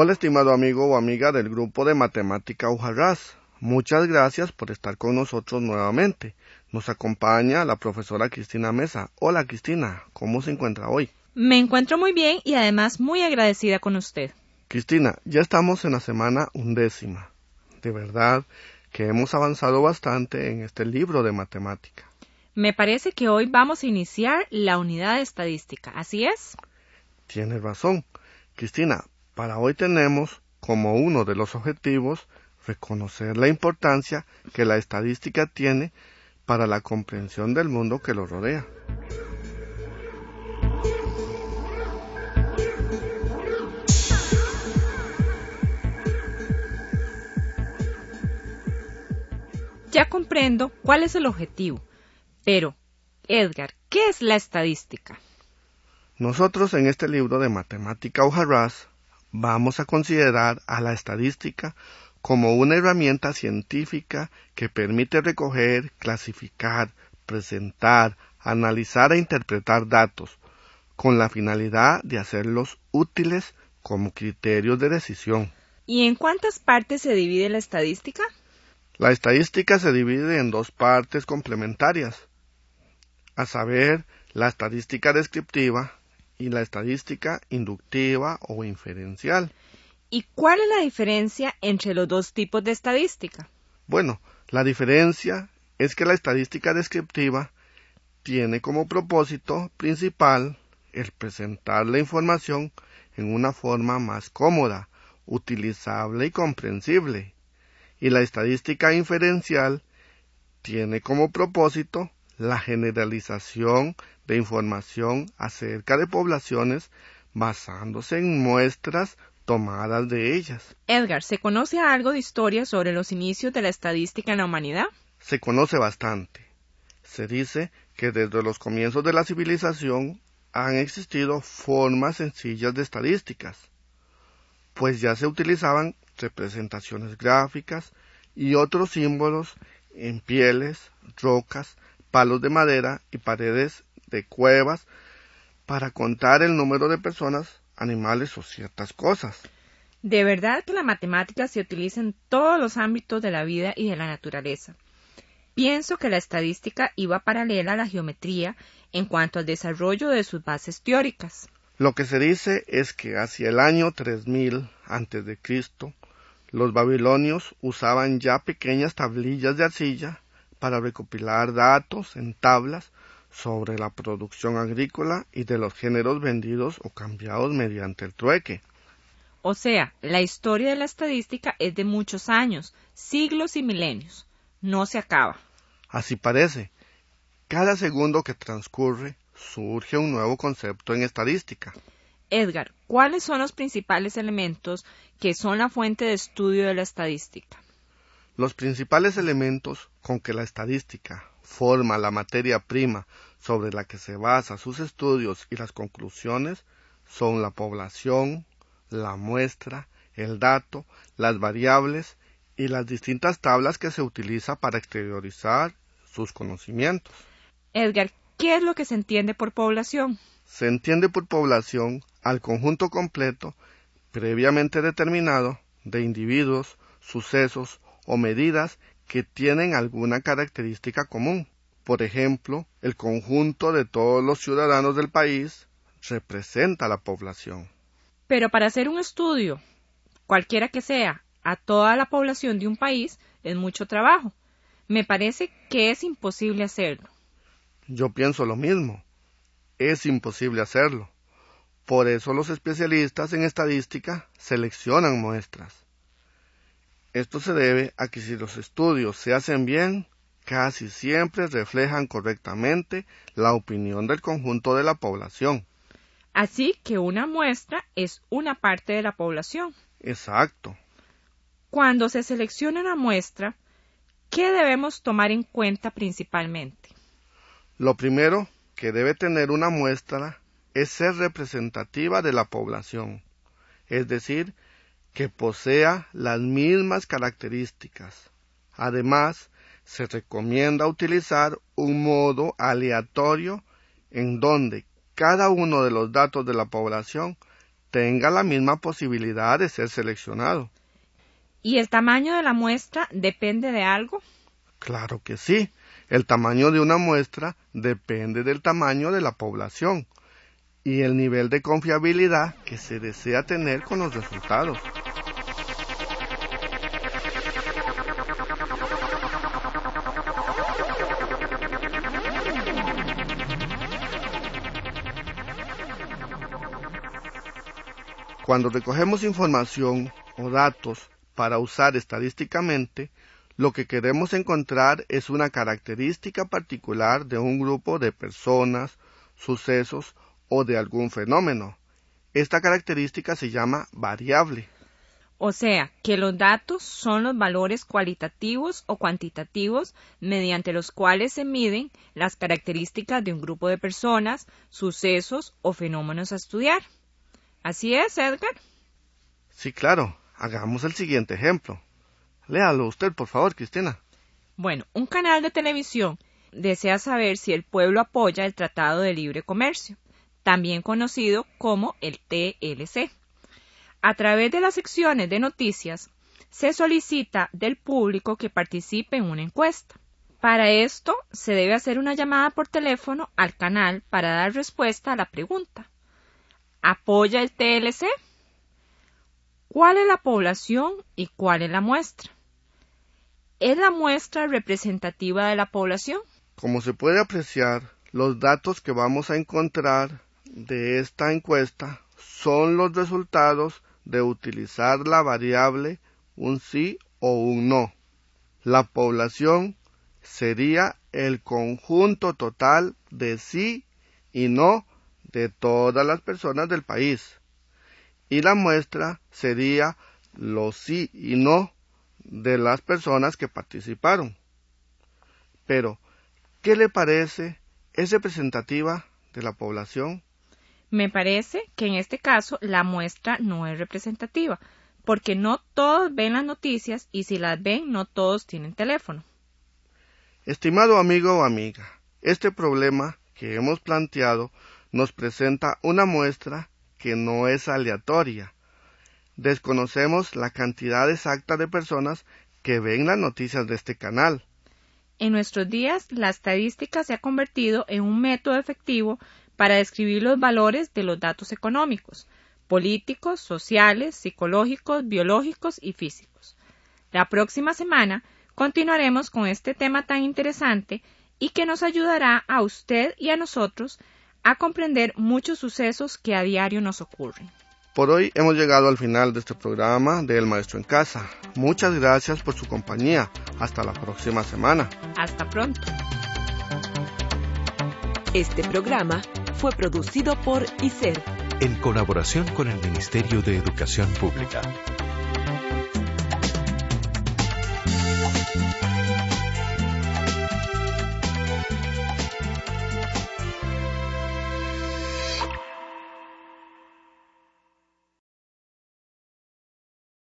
Hola estimado amigo o amiga del grupo de matemática Ujarras. Muchas gracias por estar con nosotros nuevamente. Nos acompaña la profesora Cristina Mesa. Hola Cristina, ¿cómo se encuentra hoy? Me encuentro muy bien y además muy agradecida con usted. Cristina, ya estamos en la semana undécima. De verdad que hemos avanzado bastante en este libro de matemática. Me parece que hoy vamos a iniciar la unidad de estadística, ¿así es? Tienes razón. Cristina, para hoy tenemos como uno de los objetivos reconocer la importancia que la estadística tiene para la comprensión del mundo que lo rodea. Ya comprendo cuál es el objetivo, pero, Edgar, ¿qué es la estadística? Nosotros en este libro de matemática o vamos a considerar a la estadística como una herramienta científica que permite recoger, clasificar, presentar, analizar e interpretar datos, con la finalidad de hacerlos útiles como criterios de decisión. ¿Y en cuántas partes se divide la estadística? La estadística se divide en dos partes complementarias, a saber, la estadística descriptiva y la estadística inductiva o inferencial. ¿Y cuál es la diferencia entre los dos tipos de estadística? Bueno, la diferencia es que la estadística descriptiva tiene como propósito principal el presentar la información en una forma más cómoda, utilizable y comprensible. Y la estadística inferencial tiene como propósito la generalización de información acerca de poblaciones basándose en muestras tomadas de ellas. Edgar, ¿se conoce algo de historia sobre los inicios de la estadística en la humanidad? Se conoce bastante. Se dice que desde los comienzos de la civilización han existido formas sencillas de estadísticas, pues ya se utilizaban representaciones gráficas y otros símbolos en pieles, rocas, palos de madera y paredes de cuevas para contar el número de personas, animales o ciertas cosas. De verdad que la matemática se utiliza en todos los ámbitos de la vida y de la naturaleza. Pienso que la estadística iba paralela a la geometría en cuanto al desarrollo de sus bases teóricas. Lo que se dice es que hacia el año 3000 antes de Cristo, los babilonios usaban ya pequeñas tablillas de arcilla para recopilar datos en tablas sobre la producción agrícola y de los géneros vendidos o cambiados mediante el trueque. O sea, la historia de la estadística es de muchos años, siglos y milenios. No se acaba. Así parece. Cada segundo que transcurre surge un nuevo concepto en estadística. Edgar, ¿cuáles son los principales elementos que son la fuente de estudio de la estadística? Los principales elementos con que la estadística forma la materia prima sobre la que se basa sus estudios y las conclusiones son la población, la muestra, el dato, las variables y las distintas tablas que se utiliza para exteriorizar sus conocimientos. Edgar, ¿qué es lo que se entiende por población? Se entiende por población al conjunto completo, previamente determinado, de individuos, sucesos o medidas que tienen alguna característica común. Por ejemplo, el conjunto de todos los ciudadanos del país representa la población. Pero para hacer un estudio, cualquiera que sea, a toda la población de un país, es mucho trabajo. Me parece que es imposible hacerlo. Yo pienso lo mismo. Es imposible hacerlo. Por eso los especialistas en estadística seleccionan muestras. Esto se debe a que si los estudios se hacen bien, casi siempre reflejan correctamente la opinión del conjunto de la población. Así que una muestra es una parte de la población. Exacto. Cuando se selecciona una muestra, ¿qué debemos tomar en cuenta principalmente? Lo primero que debe tener una muestra es ser representativa de la población, es decir, que posea las mismas características. Además, se recomienda utilizar un modo aleatorio en donde cada uno de los datos de la población tenga la misma posibilidad de ser seleccionado. ¿Y el tamaño de la muestra depende de algo? Claro que sí. El tamaño de una muestra depende del tamaño de la población y el nivel de confiabilidad que se desea tener con los resultados. Cuando recogemos información o datos para usar estadísticamente, lo que queremos encontrar es una característica particular de un grupo de personas, sucesos o de algún fenómeno. Esta característica se llama variable. O sea, que los datos son los valores cualitativos o cuantitativos mediante los cuales se miden las características de un grupo de personas, sucesos o fenómenos a estudiar. Así es, Edgar. Sí, claro. Hagamos el siguiente ejemplo. Léalo usted, por favor, Cristina. Bueno, un canal de televisión desea saber si el pueblo apoya el Tratado de Libre Comercio, también conocido como el TLC. A través de las secciones de noticias, se solicita del público que participe en una encuesta. Para esto, se debe hacer una llamada por teléfono al canal para dar respuesta a la pregunta. ¿Apoya el TLC? ¿Cuál es la población y cuál es la muestra? ¿Es la muestra representativa de la población? Como se puede apreciar, los datos que vamos a encontrar de esta encuesta son los resultados de utilizar la variable un sí o un no. La población sería el conjunto total de sí y no de todas las personas del país. Y la muestra sería los sí y no de las personas que participaron. Pero, ¿qué le parece? ¿Es representativa de la población? Me parece que en este caso la muestra no es representativa, porque no todos ven las noticias y si las ven no todos tienen teléfono. Estimado amigo o amiga, este problema que hemos planteado nos presenta una muestra que no es aleatoria. Desconocemos la cantidad exacta de personas que ven las noticias de este canal. En nuestros días, la estadística se ha convertido en un método efectivo para describir los valores de los datos económicos, políticos, sociales, psicológicos, biológicos y físicos. La próxima semana continuaremos con este tema tan interesante y que nos ayudará a usted y a nosotros a comprender muchos sucesos que a diario nos ocurren. Por hoy hemos llegado al final de este programa de El Maestro en Casa. Muchas gracias por su compañía. Hasta la próxima semana. Hasta pronto. Este programa fue producido por ICER en colaboración con el Ministerio de Educación Pública.